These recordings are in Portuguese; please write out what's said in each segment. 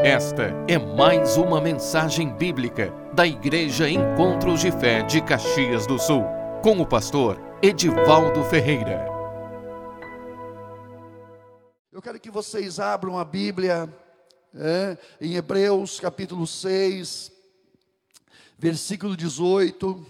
Esta é mais uma mensagem bíblica da Igreja Encontros de Fé de Caxias do Sul, com o pastor Edivaldo Ferreira. Eu quero que vocês abram a Bíblia é, em Hebreus capítulo 6, versículo 18.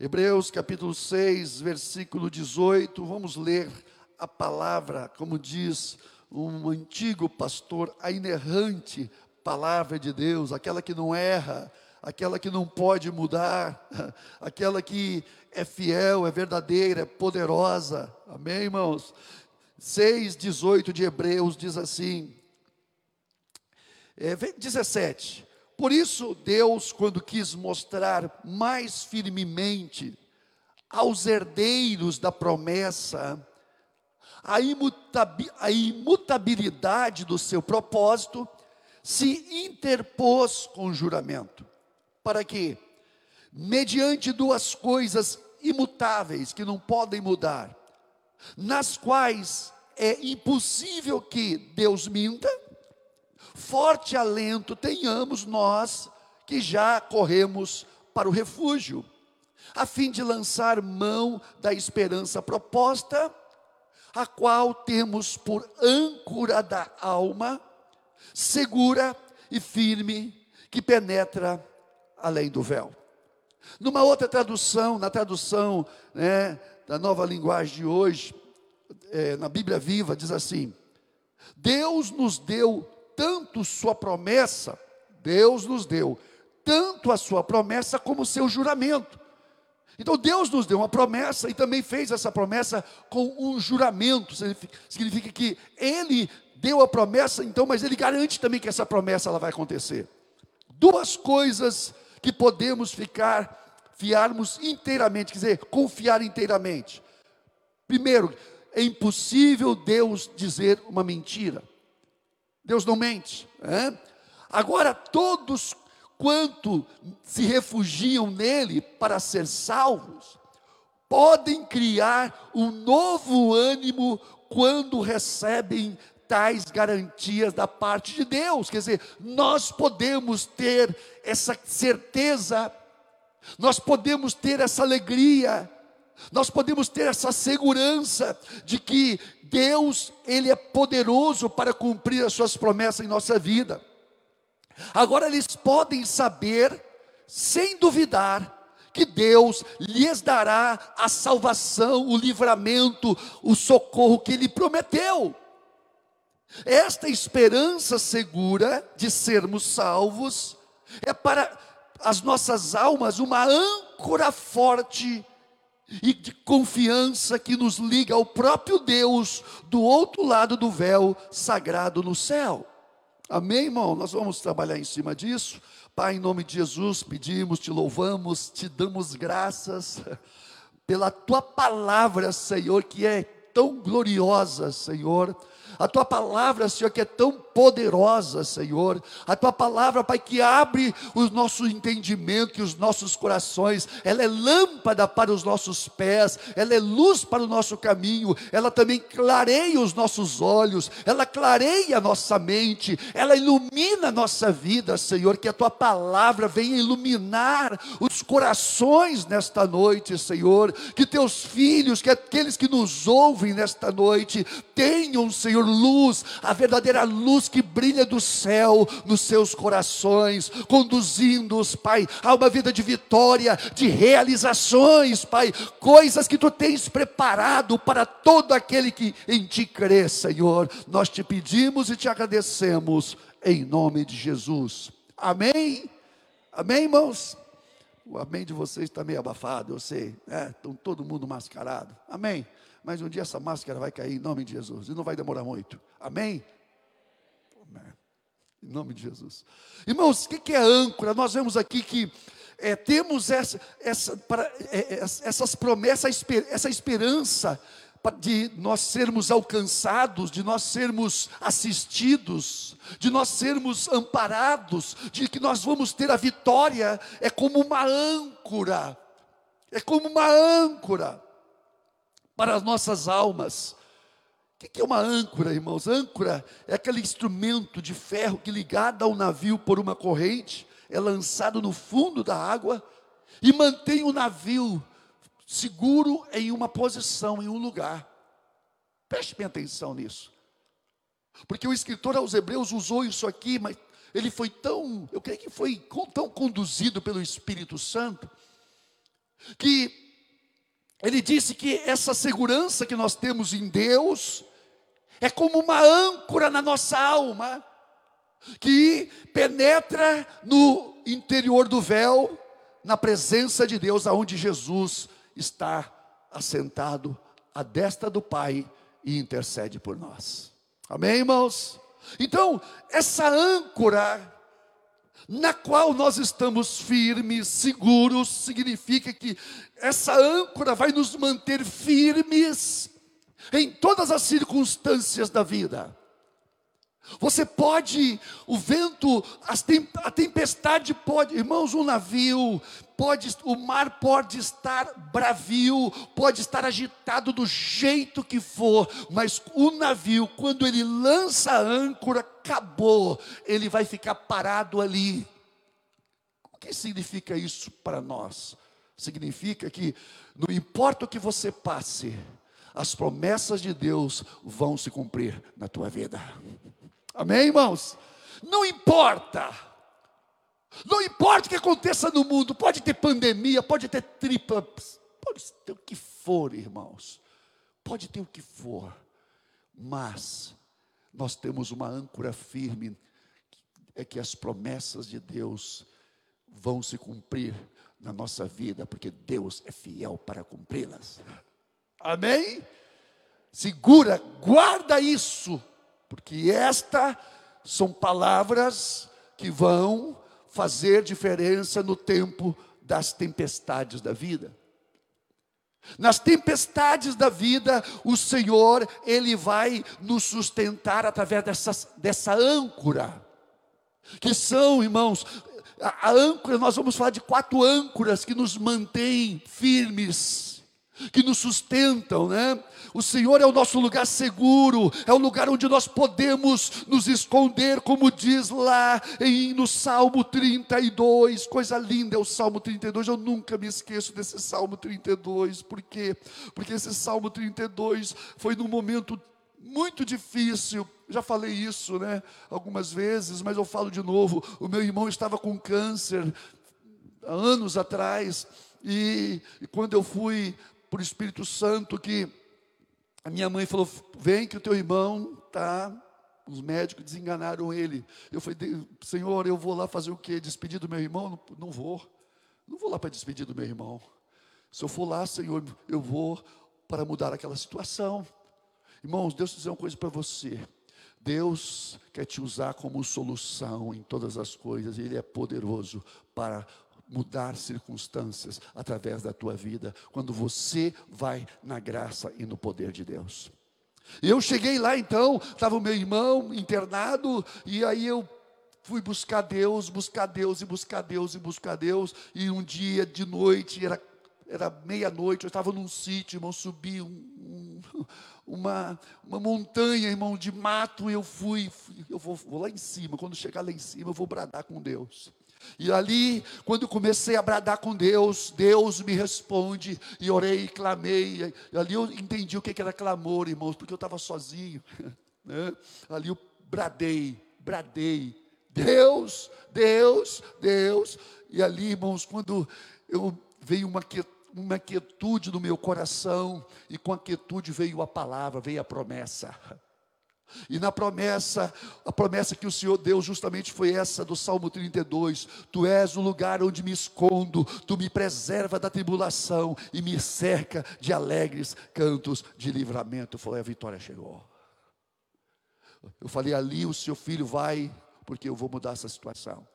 Hebreus capítulo 6, versículo 18. Vamos ler a palavra, como diz um antigo pastor, a inerrante palavra de Deus, aquela que não erra, aquela que não pode mudar, aquela que é fiel, é verdadeira, é poderosa. Amém, irmãos? 6,18 de Hebreus diz assim, é, 17. Por isso, Deus, quando quis mostrar mais firmemente aos herdeiros da promessa, a, a imutabilidade do seu propósito, se interpôs com o juramento. Para que, mediante duas coisas imutáveis que não podem mudar, nas quais é impossível que Deus minta, forte alento tenhamos nós que já corremos para o refúgio, a fim de lançar mão da esperança proposta a qual temos por âncora da alma, segura e firme, que penetra além do véu. Numa outra tradução, na tradução né, da nova linguagem de hoje, é, na Bíblia Viva, diz assim: Deus nos deu tanto Sua promessa, Deus nos deu tanto a Sua promessa como o seu juramento. Então Deus nos deu uma promessa e também fez essa promessa com um juramento. Significa que Ele deu a promessa, então, mas Ele garante também que essa promessa ela vai acontecer. Duas coisas que podemos ficar, fiarmos inteiramente, quer dizer, confiar inteiramente. Primeiro, é impossível Deus dizer uma mentira. Deus não mente. É? Agora, todos quanto se refugiam nele para ser salvos, podem criar um novo ânimo quando recebem tais garantias da parte de Deus. Quer dizer, nós podemos ter essa certeza, nós podemos ter essa alegria, nós podemos ter essa segurança de que Deus, Ele é poderoso para cumprir as suas promessas em nossa vida. Agora eles podem saber, sem duvidar, que Deus lhes dará a salvação, o livramento, o socorro que Ele prometeu. Esta esperança segura de sermos salvos é para as nossas almas uma âncora forte e de confiança que nos liga ao próprio Deus do outro lado do véu sagrado no céu. Amém, irmão? Nós vamos trabalhar em cima disso. Pai, em nome de Jesus, pedimos, te louvamos, te damos graças pela tua palavra, Senhor, que é tão gloriosa, Senhor a tua palavra, Senhor, que é tão poderosa, Senhor. A tua palavra, Pai, que abre o nosso entendimento e os nossos corações. Ela é lâmpada para os nossos pés, ela é luz para o nosso caminho. Ela também clareia os nossos olhos, ela clareia a nossa mente, ela ilumina a nossa vida, Senhor. Que a tua palavra venha iluminar os corações nesta noite, Senhor. Que teus filhos, que aqueles que nos ouvem nesta noite, tenham, Senhor, luz, a verdadeira luz que brilha do céu nos seus corações, conduzindo-os, Pai, a uma vida de vitória, de realizações, Pai, coisas que tu tens preparado para todo aquele que em ti crê, Senhor. Nós te pedimos e te agradecemos em nome de Jesus. Amém? Amém, irmãos? O amém de vocês está meio abafado, eu sei, né? Todo mundo mascarado. Amém? mas um dia essa máscara vai cair em nome de Jesus, e não vai demorar muito. Amém. Em nome de Jesus. Irmãos, o que é âncora? Nós vemos aqui que é, temos essa, essa, para, é, é essas promessas, essa esperança de nós sermos alcançados, de nós sermos assistidos, de nós sermos amparados, de que nós vamos ter a vitória, é como uma âncora, é como uma âncora para as nossas almas. O que é uma âncora, irmãos? Âncora é aquele instrumento de ferro que, ligado ao navio por uma corrente, é lançado no fundo da água e mantém o navio seguro em uma posição, em um lugar. Preste bem atenção nisso. Porque o escritor aos Hebreus usou isso aqui, mas ele foi tão, eu creio que foi tão conduzido pelo Espírito Santo, que ele disse que essa segurança que nós temos em Deus é como uma âncora na nossa alma, que penetra no interior do véu, na presença de Deus, aonde Jesus está assentado à destra do Pai e intercede por nós. Amém, irmãos? Então, essa âncora na qual nós estamos firmes, seguros, significa que essa âncora vai nos manter firmes em todas as circunstâncias da vida. Você pode, o vento, a tempestade pode, irmãos, um navio, pode, o mar pode estar bravio, pode estar agitado do jeito que for, mas o navio, quando ele lança a âncora, acabou, ele vai ficar parado ali. O que significa isso para nós? Significa que não importa o que você passe, as promessas de Deus vão se cumprir na tua vida. Amém, irmãos? Não importa. Não importa o que aconteça no mundo, pode ter pandemia, pode ter tripla, pode ter o que for, irmãos. Pode ter o que for. Mas nós temos uma âncora firme é que as promessas de Deus vão se cumprir na nossa vida, porque Deus é fiel para cumpri-las. Amém? Segura, guarda isso porque esta são palavras que vão fazer diferença no tempo das tempestades da vida. Nas tempestades da vida, o Senhor, Ele vai nos sustentar através dessa, dessa âncora, que são, irmãos, a, a âncora, nós vamos falar de quatro âncoras que nos mantêm firmes, que nos sustentam, né? O Senhor é o nosso lugar seguro, é o lugar onde nós podemos nos esconder, como diz lá em, no Salmo 32, coisa linda é o Salmo 32, eu nunca me esqueço desse Salmo 32, por quê? Porque esse Salmo 32 foi num momento muito difícil, já falei isso, né, algumas vezes, mas eu falo de novo, o meu irmão estava com câncer, anos atrás, e, e quando eu fui por Espírito Santo que a minha mãe falou: vem que o teu irmão está. Os médicos desenganaram ele. Eu falei, Senhor, eu vou lá fazer o quê? Despedir do meu irmão? Não, não vou. Não vou lá para despedir do meu irmão. Se eu for lá, Senhor, eu vou para mudar aquela situação. Irmãos, Deus dizer uma coisa para você. Deus quer te usar como solução em todas as coisas, Ele é poderoso para mudar circunstâncias através da tua vida, quando você vai na graça e no poder de Deus. Eu cheguei lá então, estava o meu irmão internado, e aí eu fui buscar Deus, buscar Deus e buscar Deus e buscar Deus, e um dia de noite, era, era meia-noite, eu estava num sítio, irmão, subi um, um, uma, uma montanha, irmão, de mato, e eu fui, eu vou, vou lá em cima, quando chegar lá em cima, eu vou bradar com Deus. E ali, quando comecei a bradar com Deus, Deus me responde, e orei e clamei. E ali eu entendi o que era clamor, irmãos, porque eu estava sozinho. Né? Ali eu bradei, bradei. Deus, Deus, Deus. E ali, irmãos, quando eu veio uma uma quietude no meu coração, e com a quietude veio a palavra, veio a promessa. E na promessa, a promessa que o Senhor deu justamente foi essa do Salmo 32: Tu és o lugar onde me escondo, tu me preserva da tribulação e me cerca de alegres cantos de livramento. Eu falei: a vitória chegou. Eu falei: ali o seu filho vai, porque eu vou mudar essa situação.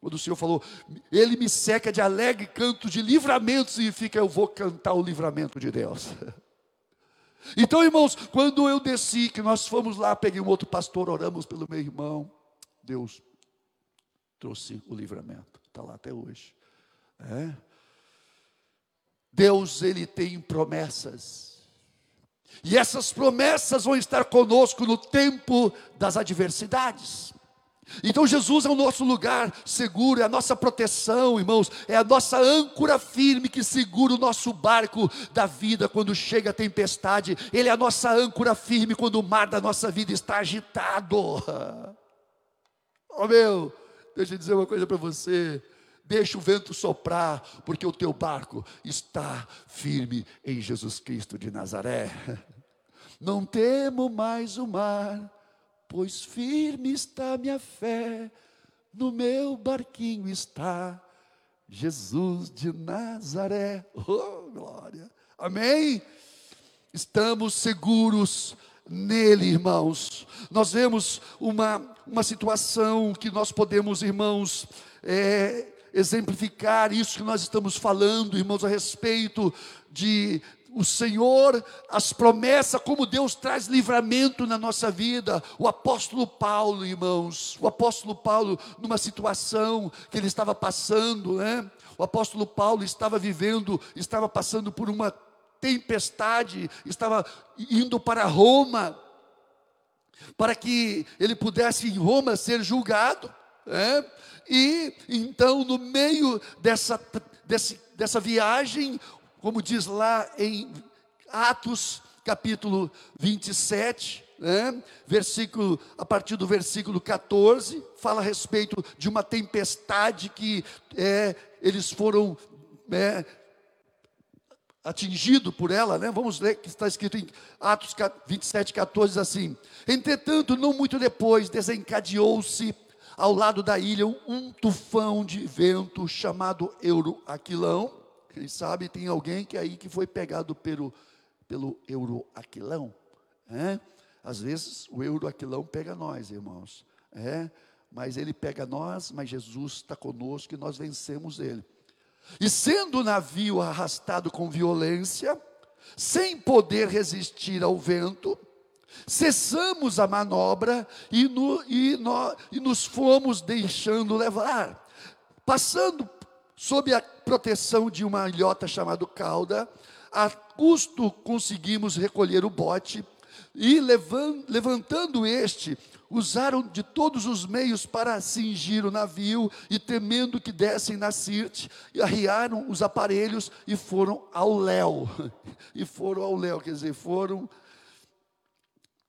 Quando o Senhor falou, Ele me seca de alegre canto de livramento, significa eu vou cantar o livramento de Deus. Então, irmãos, quando eu desci, que nós fomos lá, peguei um outro pastor, oramos pelo meu irmão, Deus trouxe o livramento, está lá até hoje. É? Deus, Ele tem promessas. E essas promessas vão estar conosco no tempo das adversidades. Então Jesus é o nosso lugar seguro, é a nossa proteção, irmãos, é a nossa âncora firme que segura o nosso barco da vida quando chega a tempestade. Ele é a nossa âncora firme quando o mar da nossa vida está agitado. Oh meu, deixa eu dizer uma coisa para você. Deixa o vento soprar, porque o teu barco está firme em Jesus Cristo de Nazaré. Não temo mais o mar pois firme está minha fé, no meu barquinho está Jesus de Nazaré. Oh, glória. Amém? Estamos seguros nele, irmãos. Nós vemos uma, uma situação que nós podemos, irmãos, é, exemplificar isso que nós estamos falando, irmãos, a respeito de o Senhor, as promessas, como Deus traz livramento na nossa vida. O apóstolo Paulo, irmãos, o apóstolo Paulo, numa situação que ele estava passando, né? O apóstolo Paulo estava vivendo, estava passando por uma tempestade, estava indo para Roma, para que ele pudesse em Roma ser julgado, né? E então, no meio dessa, desse, dessa viagem, como diz lá em Atos capítulo 27, né? versículo, a partir do versículo 14, fala a respeito de uma tempestade que é, eles foram é, atingido por ela, né? Vamos ler que está escrito em Atos 27, 14, assim: Entretanto, não muito depois, desencadeou-se ao lado da ilha um tufão de vento chamado Euroaquilão quem sabe tem alguém que aí que foi pegado pelo, pelo euroaquilão. É? Às vezes o euroaquilão pega nós, irmãos. É? Mas ele pega nós, mas Jesus está conosco e nós vencemos ele. E sendo o navio arrastado com violência, sem poder resistir ao vento, cessamos a manobra e, no, e, no, e nos fomos deixando levar. Passando sob a proteção de uma ilhota chamada cauda, a custo conseguimos recolher o bote e levantando este, usaram de todos os meios para cingir o navio e temendo que dessem na Sirte, arriaram os aparelhos e foram ao léu. E foram ao léu, quer dizer, foram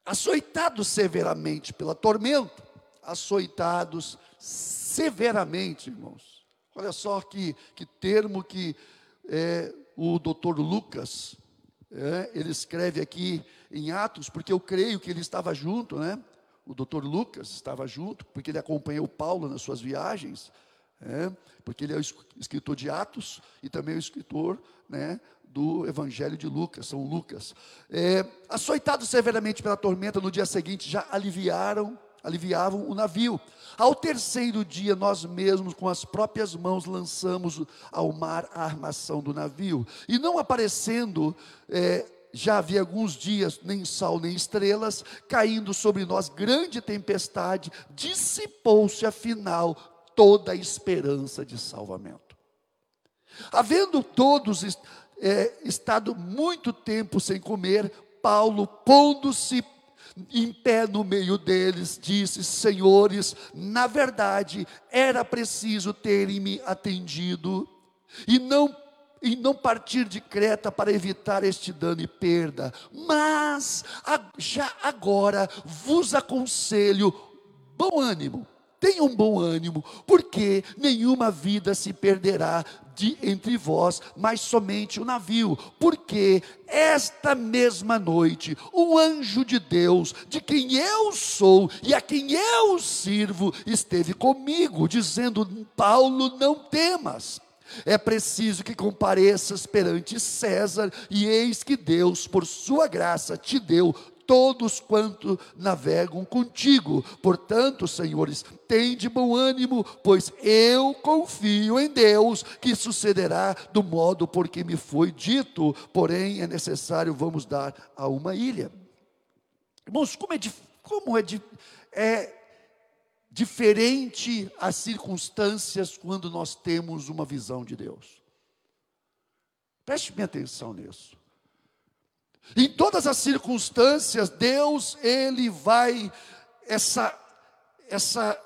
açoitados severamente pela tormenta, açoitados severamente, irmãos. Olha só que, que termo que é, o doutor Lucas, é, ele escreve aqui em Atos, porque eu creio que ele estava junto, né? O doutor Lucas estava junto, porque ele acompanhou Paulo nas suas viagens, é, porque ele é o escritor de Atos e também o escritor né, do Evangelho de Lucas, São Lucas. É, açoitados severamente pela tormenta, no dia seguinte já aliviaram aliviavam o navio. Ao terceiro dia, nós mesmos, com as próprias mãos, lançamos ao mar a armação do navio. E não aparecendo, é, já havia alguns dias, nem sol nem estrelas, caindo sobre nós grande tempestade, dissipou-se afinal toda a esperança de salvamento. Havendo todos é, estado muito tempo sem comer, Paulo, pondo-se em pé no meio deles, disse: Senhores, na verdade era preciso terem me atendido e não e não partir de Creta para evitar este dano e perda, mas já agora vos aconselho bom ânimo. Tenham bom ânimo, porque nenhuma vida se perderá de entre vós, mas somente o navio, porque esta mesma noite um anjo de Deus, de quem eu sou e a quem eu sirvo, esteve comigo, dizendo: Paulo, não temas. É preciso que compareças perante César, e eis que Deus, por sua graça, te deu todos quanto navegam contigo. Portanto, senhores, de bom ânimo, pois eu confio em Deus que sucederá do modo por que me foi dito. Porém, é necessário vamos dar a uma ilha. Irmãos, como é, como é, é diferente as circunstâncias quando nós temos uma visão de Deus. Preste minha atenção nisso. Em todas as circunstâncias, Deus, Ele vai, essa, essa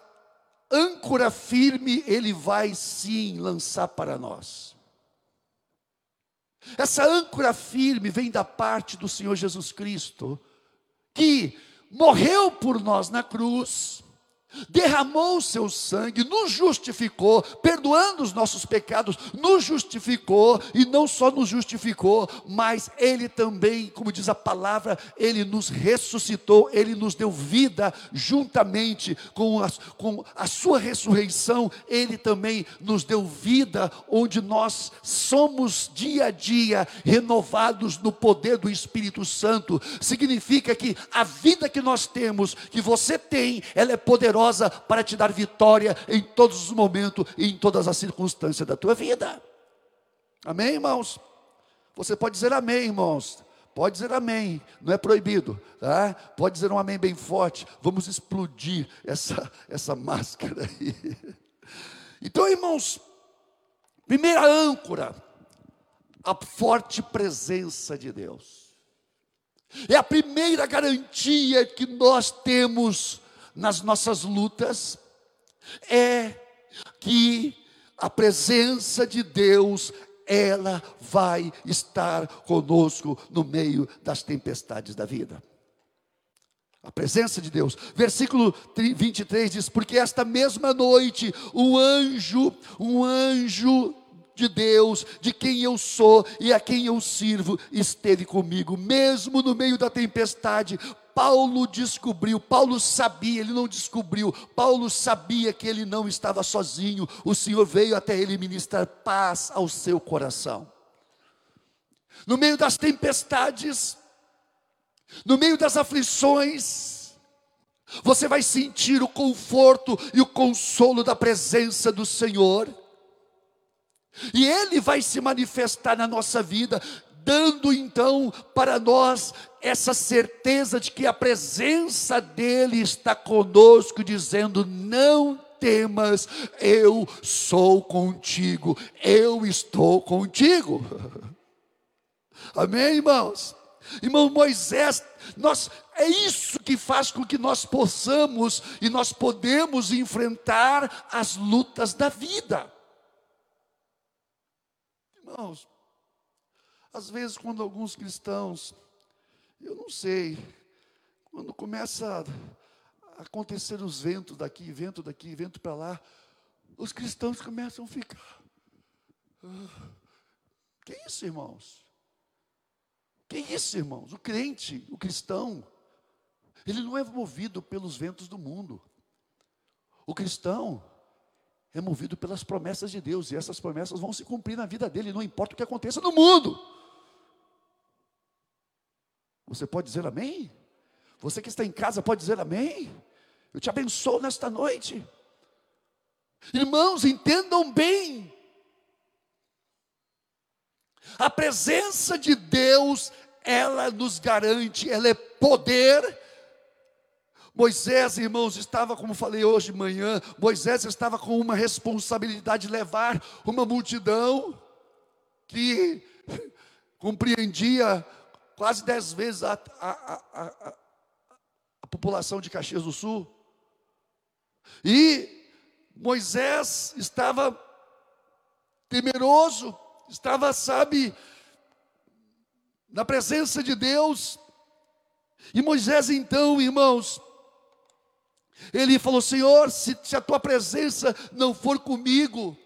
âncora firme, Ele vai sim lançar para nós. Essa âncora firme vem da parte do Senhor Jesus Cristo, que morreu por nós na cruz, derramou o seu sangue, nos justificou, perdoando os nossos pecados, nos justificou, e não só nos justificou, mas Ele também, como diz a palavra, Ele nos ressuscitou, Ele nos deu vida juntamente com a, com a Sua ressurreição, Ele também nos deu vida, onde nós somos dia a dia renovados no poder do Espírito Santo. Significa que a vida que nós temos, que você tem, ela é poderosa poderosa para te dar vitória em todos os momentos e em todas as circunstâncias da tua vida. Amém, irmãos? Você pode dizer amém, irmãos. Pode dizer amém, não é proibido, tá? Pode dizer um amém bem forte. Vamos explodir essa, essa máscara aí. Então, irmãos, primeira âncora, a forte presença de Deus. É a primeira garantia que nós temos nas nossas lutas é que a presença de Deus ela vai estar conosco no meio das tempestades da vida. A presença de Deus. Versículo 23 diz: Porque esta mesma noite, um anjo, um anjo de Deus, de quem eu sou e a quem eu sirvo, esteve comigo, mesmo no meio da tempestade, Paulo descobriu, Paulo sabia, ele não descobriu, Paulo sabia que ele não estava sozinho, o Senhor veio até ele ministrar paz ao seu coração. No meio das tempestades, no meio das aflições, você vai sentir o conforto e o consolo da presença do Senhor. E Ele vai se manifestar na nossa vida, dando então para nós essa certeza de que a presença dEle está conosco, dizendo: não temas, eu sou contigo, eu estou contigo. Amém, irmãos? Irmão Moisés, nós, é isso que faz com que nós possamos e nós podemos enfrentar as lutas da vida. Irmãos, às vezes, quando alguns cristãos, eu não sei, quando começa a acontecer os ventos daqui, vento daqui, vento para lá, os cristãos começam a ficar. Ah, que isso, irmãos? Que isso, irmãos? O crente, o cristão, ele não é movido pelos ventos do mundo. O cristão, é movido pelas promessas de Deus, e essas promessas vão se cumprir na vida dele, não importa o que aconteça no mundo. Você pode dizer amém? Você que está em casa pode dizer amém? Eu te abençoo nesta noite. Irmãos, entendam bem. A presença de Deus, ela nos garante, ela é poder Moisés, irmãos, estava, como falei hoje de manhã, Moisés estava com uma responsabilidade de levar uma multidão que compreendia quase dez vezes a, a, a, a, população de Caxias do Sul. E Moisés estava temeroso, estava, sabe, na presença de Deus. E Moisés, então, irmãos, ele falou: Senhor, se, se a tua presença não for comigo,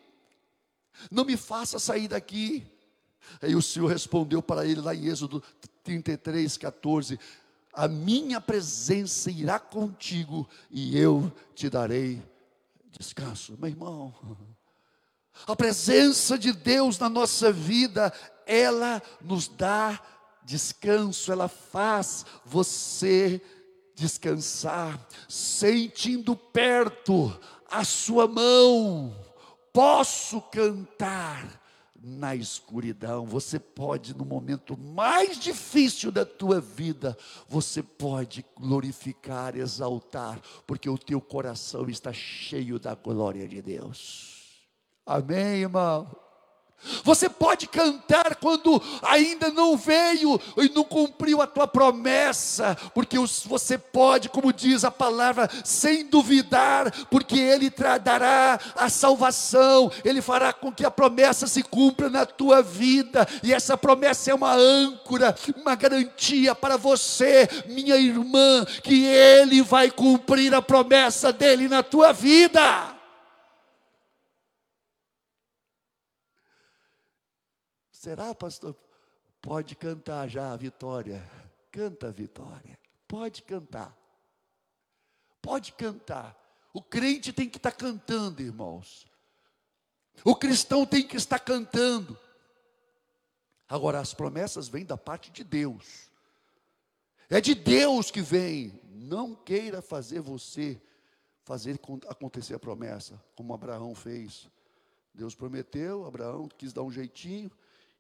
não me faça sair daqui. Aí o Senhor respondeu para ele lá em Êxodo 33, 14: A minha presença irá contigo e eu te darei descanso. Meu irmão, a presença de Deus na nossa vida, ela nos dá descanso, ela faz você descansar, sentindo perto a sua mão, posso cantar na escuridão. Você pode, no momento mais difícil da tua vida, você pode glorificar, exaltar, porque o teu coração está cheio da glória de Deus. Amém, irmão? Você pode cantar quando ainda não veio e não cumpriu a tua promessa, porque você pode, como diz a palavra, sem duvidar, porque Ele dará a salvação, Ele fará com que a promessa se cumpra na tua vida, e essa promessa é uma âncora, uma garantia para você, minha irmã, que Ele vai cumprir a promessa dele na tua vida. Será, pastor? Pode cantar já a vitória. Canta a vitória. Pode cantar. Pode cantar. O crente tem que estar cantando, irmãos. O cristão tem que estar cantando. Agora, as promessas vêm da parte de Deus. É de Deus que vem. Não queira fazer você fazer acontecer a promessa, como Abraão fez. Deus prometeu, Abraão quis dar um jeitinho,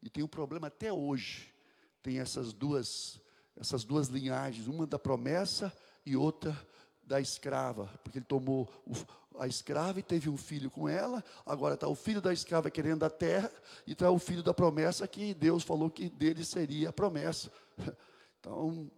e tem um problema até hoje. Tem essas duas, essas duas linhagens, uma da promessa e outra da escrava, porque ele tomou a escrava e teve um filho com ela. Agora está o filho da escrava querendo a terra e está o filho da promessa que Deus falou que dele seria a promessa. Então,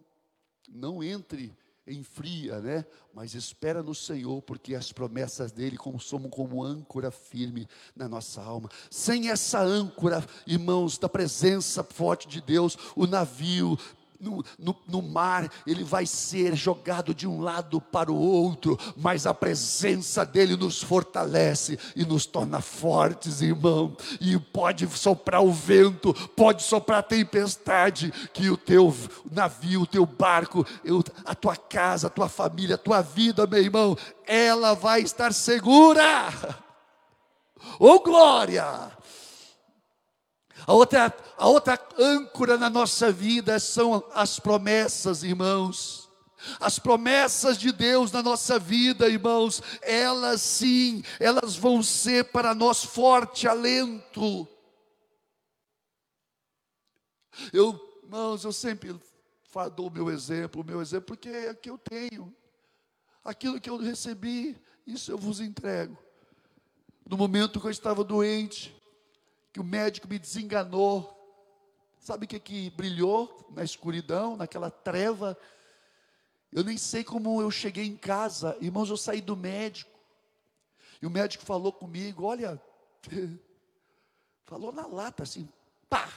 não entre em fria, né? Mas espera no Senhor, porque as promessas dele como somos como âncora firme na nossa alma. Sem essa âncora, irmãos, da presença forte de Deus, o navio no, no, no, mar, ele vai ser jogado de um lado para o outro, mas a presença dele nos fortalece e nos torna fortes, irmão. E pode soprar o vento, pode soprar a tempestade, que o teu navio, o teu barco, a tua casa, a tua família, a tua vida, meu irmão, ela vai estar segura. Oh glória! A outra, a outra âncora na nossa vida são as promessas, irmãos. As promessas de Deus na nossa vida, irmãos, elas sim, elas vão ser para nós forte alento. Eu, irmãos, eu sempre dou o meu exemplo, o meu exemplo, porque é o que eu tenho. Aquilo que eu recebi, isso eu vos entrego. No momento que eu estava doente, que o médico me desenganou. Sabe o que, que brilhou na escuridão, naquela treva? Eu nem sei como eu cheguei em casa, irmãos, eu saí do médico. E o médico falou comigo: Olha, falou na lata assim, pá,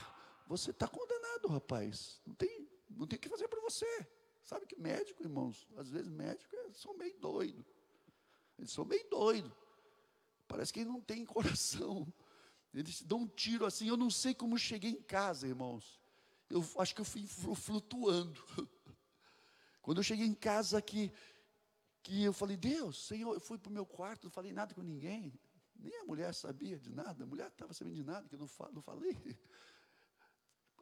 você está condenado, rapaz. Não tem, não tem o que fazer para você. Sabe que médico, irmãos, às vezes médicos são meio doido. Eles são meio doido. Parece que não tem coração. Eles dão um tiro assim. Eu não sei como cheguei em casa, irmãos. Eu acho que eu fui flutuando. Quando eu cheguei em casa que, que eu falei, Deus, Senhor, eu fui para o meu quarto, não falei nada com ninguém. Nem a mulher sabia de nada, a mulher estava sabendo de nada, que eu não, não falei.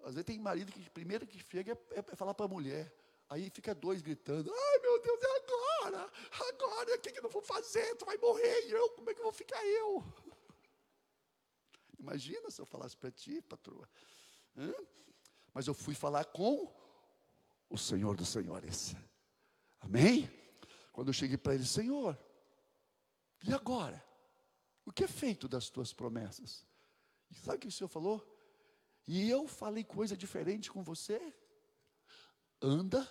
Às vezes tem marido que primeiro que chega é, é falar para a mulher. Aí fica dois gritando, ai meu Deus, é agora, agora, o que, que eu vou fazer? Tu vai morrer, e eu, como é que eu vou ficar eu? Imagina se eu falasse para ti, patroa. Hã? Mas eu fui falar com o Senhor dos Senhores. Amém? Quando eu cheguei para ele, Senhor, e agora? O que é feito das tuas promessas? E sabe o que o Senhor falou? E eu falei coisa diferente com você? Anda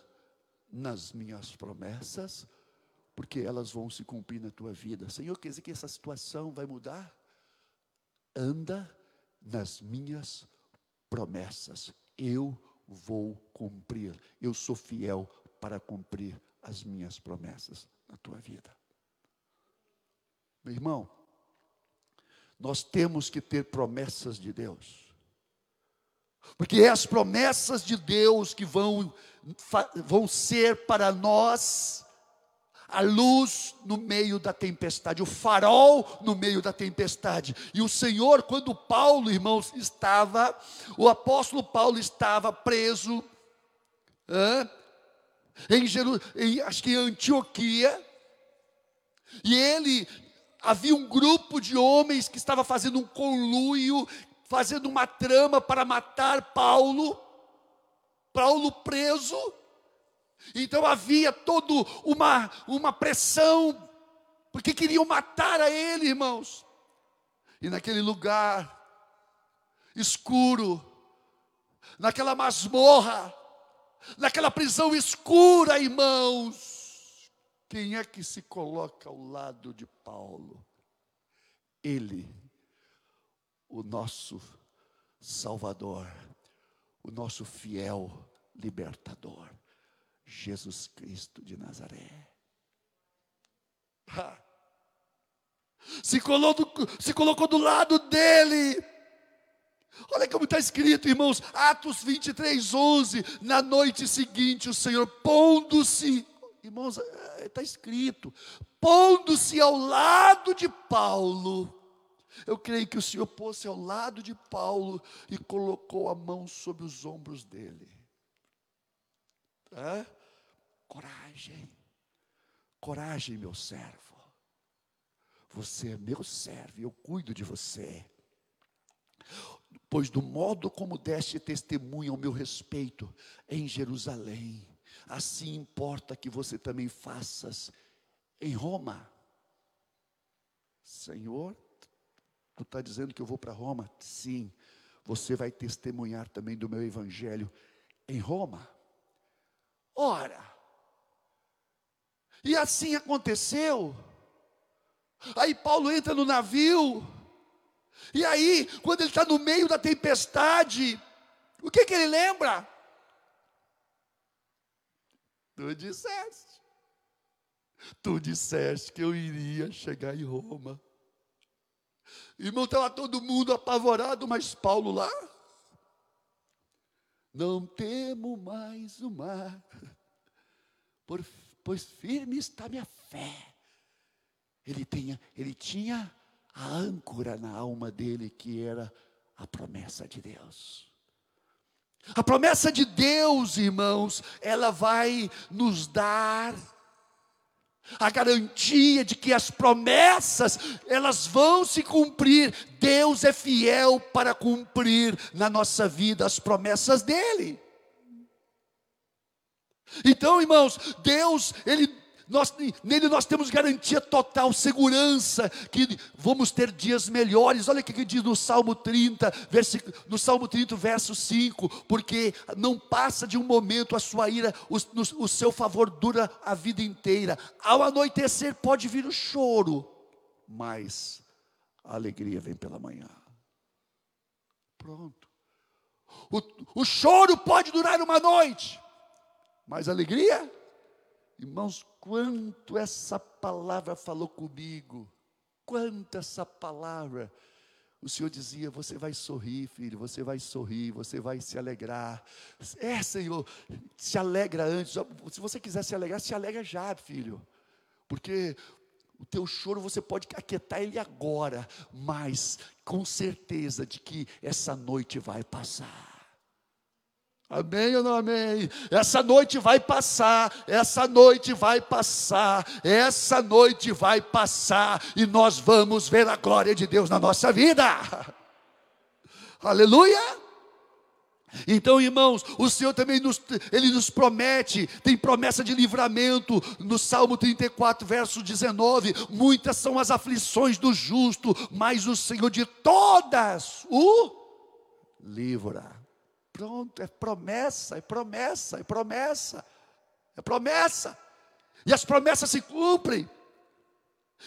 nas minhas promessas, porque elas vão se cumprir na tua vida. Senhor, quer dizer que essa situação vai mudar? Anda nas minhas promessas. Eu vou cumprir. Eu sou fiel para cumprir as minhas promessas na tua vida. Meu irmão, nós temos que ter promessas de Deus. Porque é as promessas de Deus que vão, vão ser para nós a luz no meio da tempestade, o farol no meio da tempestade. E o Senhor, quando Paulo, irmãos, estava, o apóstolo Paulo estava preso em, Jerusalém, acho que em Antioquia, e ele havia um grupo de homens que estava fazendo um conluio, fazendo uma trama para matar Paulo. Paulo preso, então havia toda uma, uma pressão, porque queriam matar a ele, irmãos. E naquele lugar, escuro, naquela masmorra, naquela prisão escura, irmãos, quem é que se coloca ao lado de Paulo? Ele, o nosso Salvador, o nosso fiel libertador, Jesus Cristo de Nazaré. Se colocou, se colocou do lado dele. Olha como está escrito, irmãos, Atos 23, 11. Na noite seguinte, o Senhor pondo-se, irmãos, está é, escrito, pondo-se ao lado de Paulo. Eu creio que o Senhor pôs-se ao lado de Paulo e colocou a mão sobre os ombros dele. É? Coragem, coragem, meu servo. Você é meu servo, eu cuido de você. Pois do modo como deste testemunho ao meu respeito em Jerusalém, assim importa que você também faças em Roma. Senhor, tu está dizendo que eu vou para Roma? Sim, você vai testemunhar também do meu evangelho em Roma. Ora, e assim aconteceu. Aí Paulo entra no navio, e aí, quando ele está no meio da tempestade, o que, que ele lembra? Tu disseste, tu disseste que eu iria chegar em Roma. Irmão, estava todo mundo apavorado, mas Paulo lá, não temo mais o mar, pois firme está minha fé ele, tinha, ele tinha a âncora na alma dele, que era a promessa de Deus. A promessa de Deus, irmãos, ela vai nos dar a garantia de que as promessas, elas vão se cumprir. Deus é fiel para cumprir na nossa vida as promessas dele. Então, irmãos, Deus, ele nós, nele nós temos garantia total, segurança, que vamos ter dias melhores. Olha o que diz no Salmo 30, versículo, no Salmo 30, verso 5: porque não passa de um momento a sua ira, o, no, o seu favor dura a vida inteira. Ao anoitecer pode vir o choro, mas a alegria vem pela manhã. Pronto. O, o choro pode durar uma noite, mas alegria Irmãos, quanto essa palavra falou comigo, quanto essa palavra. O Senhor dizia: Você vai sorrir, filho, você vai sorrir, você vai se alegrar. É, Senhor, se alegra antes. Se você quiser se alegrar, se alegra já, filho. Porque o teu choro você pode aquietar ele agora, mas com certeza de que essa noite vai passar. Amém ou não amém? Essa noite vai passar, essa noite vai passar, essa noite vai passar, e nós vamos ver a glória de Deus na nossa vida. Aleluia! Então, irmãos, o Senhor também nos, ele nos promete, tem promessa de livramento no Salmo 34, verso 19: muitas são as aflições do justo, mas o Senhor de todas o livra. Pronto, é promessa, é promessa, é promessa, é promessa. E as promessas se cumprem.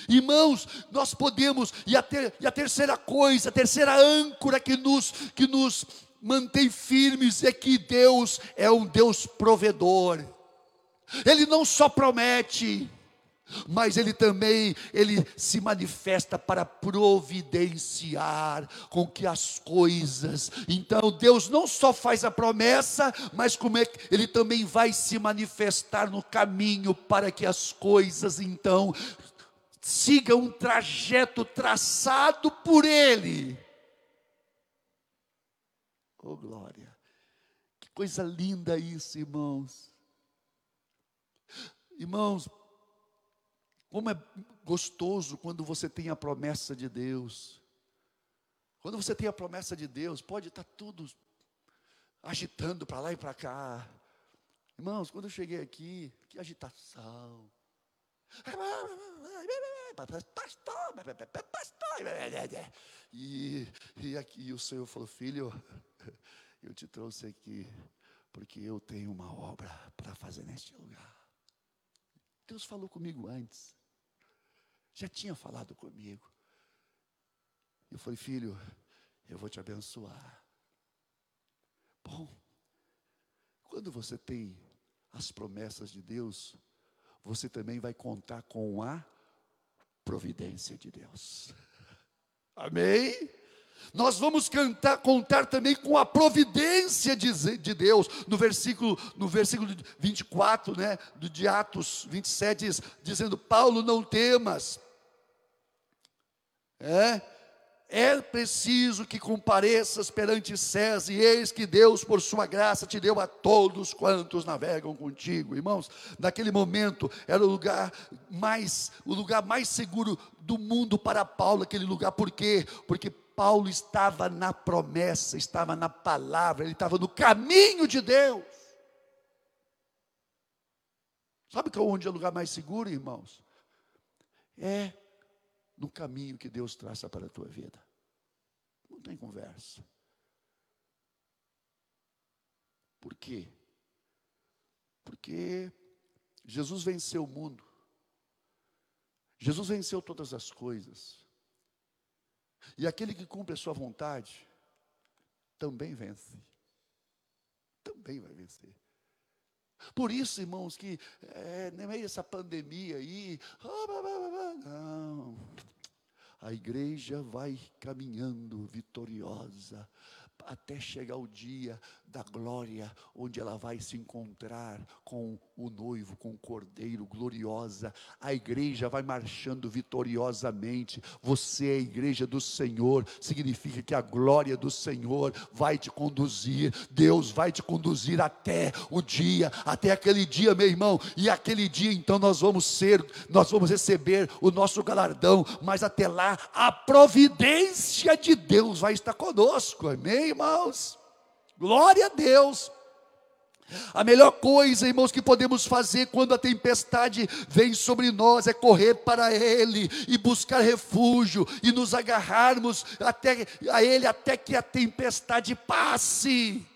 Irmãos, nós podemos, e a, ter, e a terceira coisa, a terceira âncora que nos, que nos mantém firmes é que Deus é um Deus provedor. Ele não só promete, mas ele também ele se manifesta para providenciar com que as coisas. Então Deus não só faz a promessa, mas como é que ele também vai se manifestar no caminho para que as coisas então sigam um trajeto traçado por ele. Oh glória. Que coisa linda isso, irmãos. Irmãos, como é gostoso quando você tem a promessa de Deus. Quando você tem a promessa de Deus, pode estar tudo agitando para lá e para cá. Irmãos, quando eu cheguei aqui, que agitação. E, e aqui o Senhor falou, filho, eu te trouxe aqui porque eu tenho uma obra para fazer neste lugar. Deus falou comigo antes, já tinha falado comigo. Eu falei, filho, eu vou te abençoar. Bom, quando você tem as promessas de Deus, você também vai contar com a providência de Deus. Amém? Nós vamos cantar, contar também com a providência de, de, Deus. No versículo, no versículo 24, né, de Atos 27, diz, dizendo: Paulo, não temas. É, é preciso que compareças perante César, e eis que Deus, por sua graça, te deu a todos quantos navegam contigo. Irmãos, naquele momento era o lugar mais, o lugar mais seguro do mundo para Paulo, aquele lugar. Por quê? Porque Paulo estava na promessa, estava na palavra, ele estava no caminho de Deus. Sabe que onde é o lugar mais seguro, irmãos? É no caminho que Deus traça para a tua vida. Não tem conversa. Por quê? Porque Jesus venceu o mundo. Jesus venceu todas as coisas. E aquele que cumpre a sua vontade também vence. Também vai vencer. Por isso, irmãos, que é, nem é essa pandemia aí, não, a igreja vai caminhando vitoriosa até chegar o dia da glória, onde ela vai se encontrar com o noivo, com o cordeiro gloriosa. A igreja vai marchando vitoriosamente. Você é a igreja do Senhor, significa que a glória do Senhor vai te conduzir. Deus vai te conduzir até o dia, até aquele dia, meu irmão. E aquele dia, então, nós vamos ser, nós vamos receber o nosso galardão. Mas até lá, a providência de Deus vai estar conosco. Amém, irmãos? Glória a Deus. A melhor coisa, irmãos, que podemos fazer quando a tempestade vem sobre nós é correr para Ele e buscar refúgio e nos agarrarmos até a Ele até que a tempestade passe.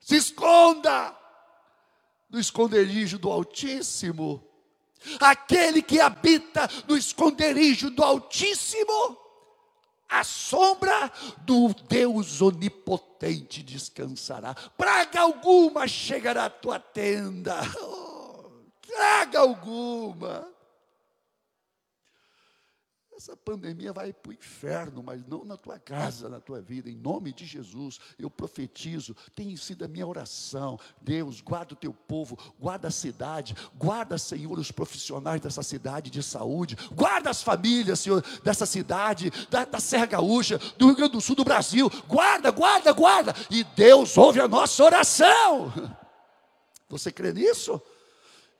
Se esconda no esconderijo do Altíssimo. Aquele que habita no esconderijo do Altíssimo a sombra do Deus onipotente descansará. Praga alguma chegará à tua tenda. Oh, praga alguma. Essa pandemia vai para o inferno, mas não na tua casa, na tua vida. Em nome de Jesus, eu profetizo. Tem sido a minha oração. Deus, guarda o teu povo, guarda a cidade, guarda, Senhor, os profissionais dessa cidade de saúde, guarda as famílias, Senhor, dessa cidade, da, da Serra Gaúcha, do Rio Grande do Sul, do Brasil. Guarda, guarda, guarda. E Deus ouve a nossa oração. Você crê nisso?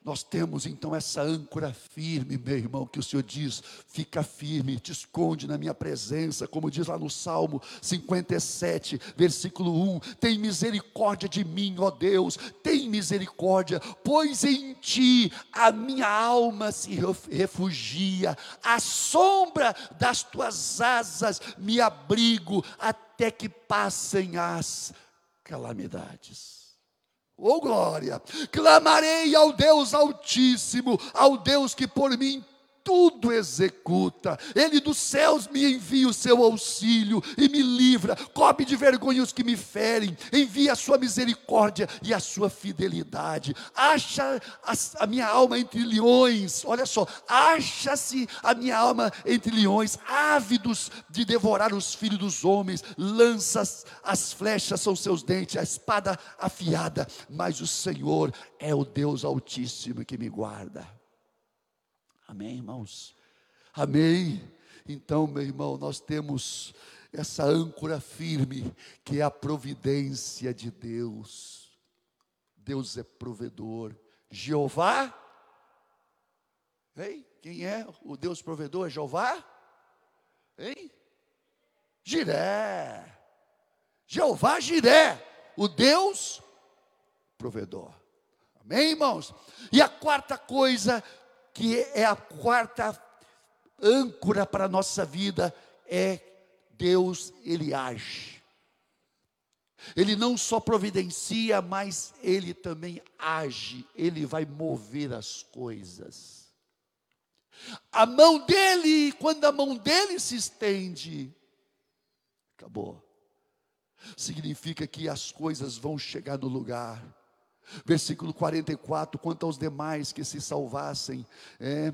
Nós temos então essa âncora firme, meu irmão, que o Senhor diz: fica firme, te esconde na minha presença, como diz lá no Salmo 57, versículo 1: tem misericórdia de mim, ó Deus, tem misericórdia, pois em ti a minha alma se refugia, à sombra das tuas asas me abrigo, até que passem as calamidades. Oh glória! Clamarei ao Deus Altíssimo, ao Deus que por mim tudo executa. Ele dos céus me envia o seu auxílio e me livra, cobre de vergonha os que me ferem, envia a sua misericórdia e a sua fidelidade. Acha a, a minha alma entre leões, olha só, acha-se a minha alma entre leões, ávidos de devorar os filhos dos homens, lanças, as flechas são seus dentes, a espada afiada, mas o Senhor é o Deus Altíssimo que me guarda. Amém, irmãos? Amém. Então, meu irmão, nós temos essa âncora firme que é a providência de Deus. Deus é provedor. Jeová? Ei, quem é o Deus provedor? É Jeová? Hein? Jiré. Jeová Jiré, o Deus provedor. Amém, irmãos? E a quarta coisa, que é a quarta âncora para a nossa vida, é Deus, Ele age. Ele não só providencia, mas Ele também age, Ele vai mover as coisas. A mão dele, quando a mão dele se estende, acabou. Significa que as coisas vão chegar no lugar. Versículo 44: quanto aos demais que se salvassem, é,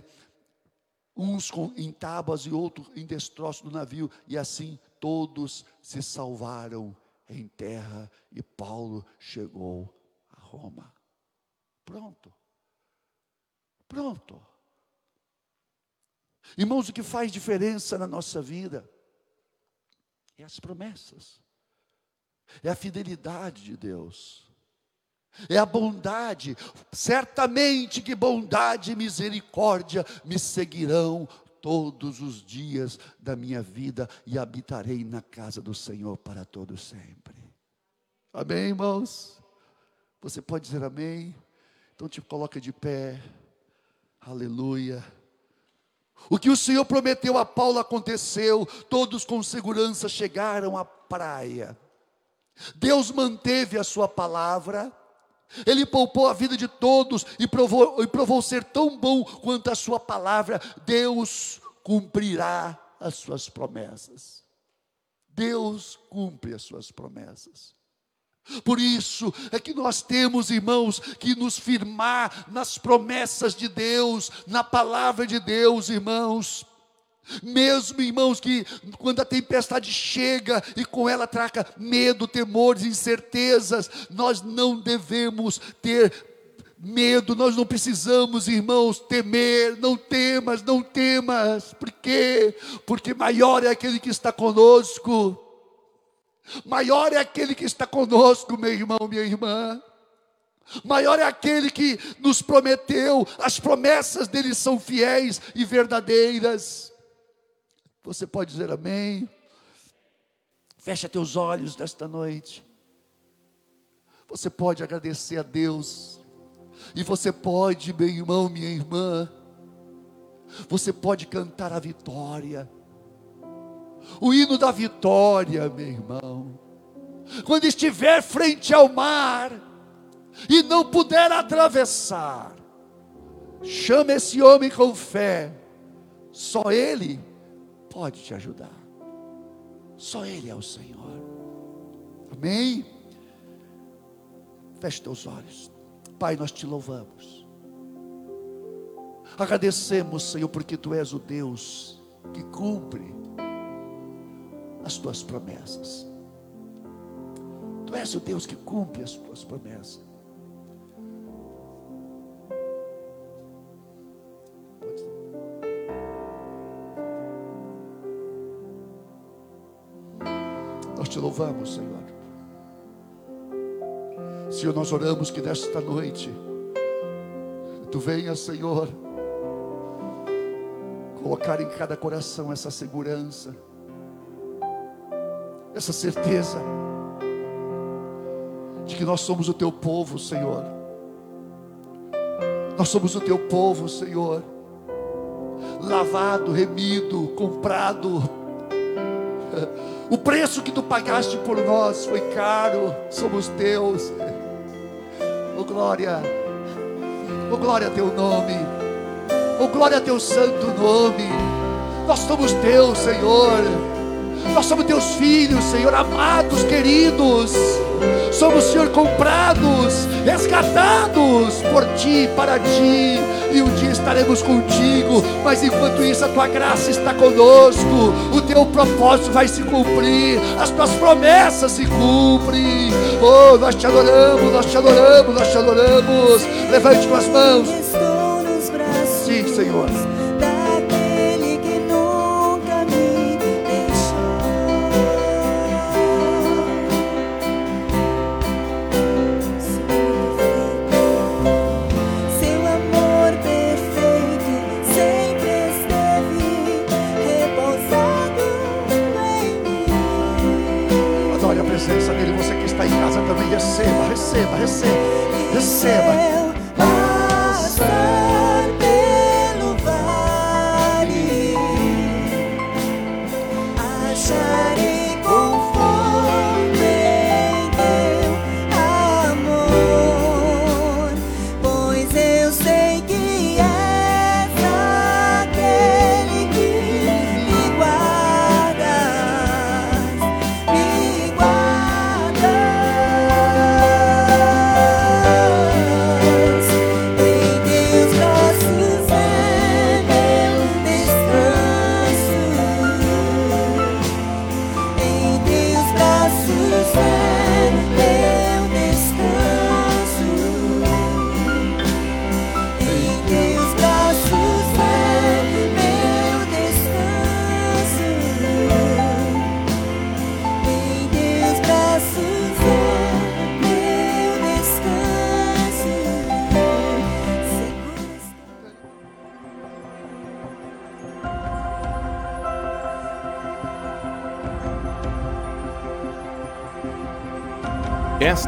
uns com, em tábuas e outros em destroço do navio, e assim todos se salvaram em terra, e Paulo chegou a Roma. Pronto. Pronto. Irmãos, o que faz diferença na nossa vida é as promessas, é a fidelidade de Deus, é a bondade. Certamente que bondade e misericórdia me seguirão todos os dias da minha vida e habitarei na casa do Senhor para todo sempre. Amém, irmãos? Você pode dizer amém? Então te coloca de pé. Aleluia. O que o Senhor prometeu a Paulo aconteceu, todos com segurança chegaram à praia. Deus manteve a sua palavra, Ele poupou a vida de todos e provou, e provou ser tão bom quanto a sua palavra. Deus cumprirá as suas promessas. Deus cumpre as suas promessas. Por isso é que nós temos, irmãos, que nos firmar nas promessas de Deus, na palavra de Deus, irmãos. Mesmo, irmãos, que quando a tempestade chega e com ela traga medo, temores, incertezas, nós não devemos ter medo, nós não precisamos, irmãos, temer, não temas, não temas, por quê? Porque maior é aquele que está conosco Maior é aquele que está conosco, meu irmão, minha irmã. Maior é aquele que nos prometeu, as promessas dele são fiéis e verdadeiras. Você pode dizer amém? Fecha teus olhos nesta noite. Você pode agradecer a Deus. E você pode, meu irmão, minha irmã. Você pode cantar a vitória o hino da vitória, meu irmão. Quando estiver frente ao mar e não puder atravessar, chame esse homem com fé. Só ele pode te ajudar. Só ele é o Senhor. Amém? Feche teus olhos. Pai, nós te louvamos. Agradecemos, Senhor, porque tu és o Deus que cumpre as tuas promessas. Tu és o Deus que cumpre as tuas promessas. Louvamos, Senhor. Senhor, nós oramos que nesta noite Tu venha, Senhor, colocar em cada coração essa segurança essa certeza de que nós somos o teu povo, Senhor. Nós somos o teu povo, Senhor. Lavado, remido, comprado. O preço que tu pagaste por nós foi caro. Somos teus. Oh glória. Oh glória a teu nome. Oh glória a teu santo nome. Nós somos teus, Senhor. Nós somos teus filhos, Senhor, amados, queridos. Somos, Senhor, comprados, resgatados por ti, para ti. E um dia estaremos contigo. Mas enquanto isso, a tua graça está conosco. O teu propósito vai se cumprir. As tuas promessas se cumprem. Oh, nós te adoramos, nós te adoramos, nós te adoramos. Levante com as mãos. Sim, Senhor. Receba, receba, receba.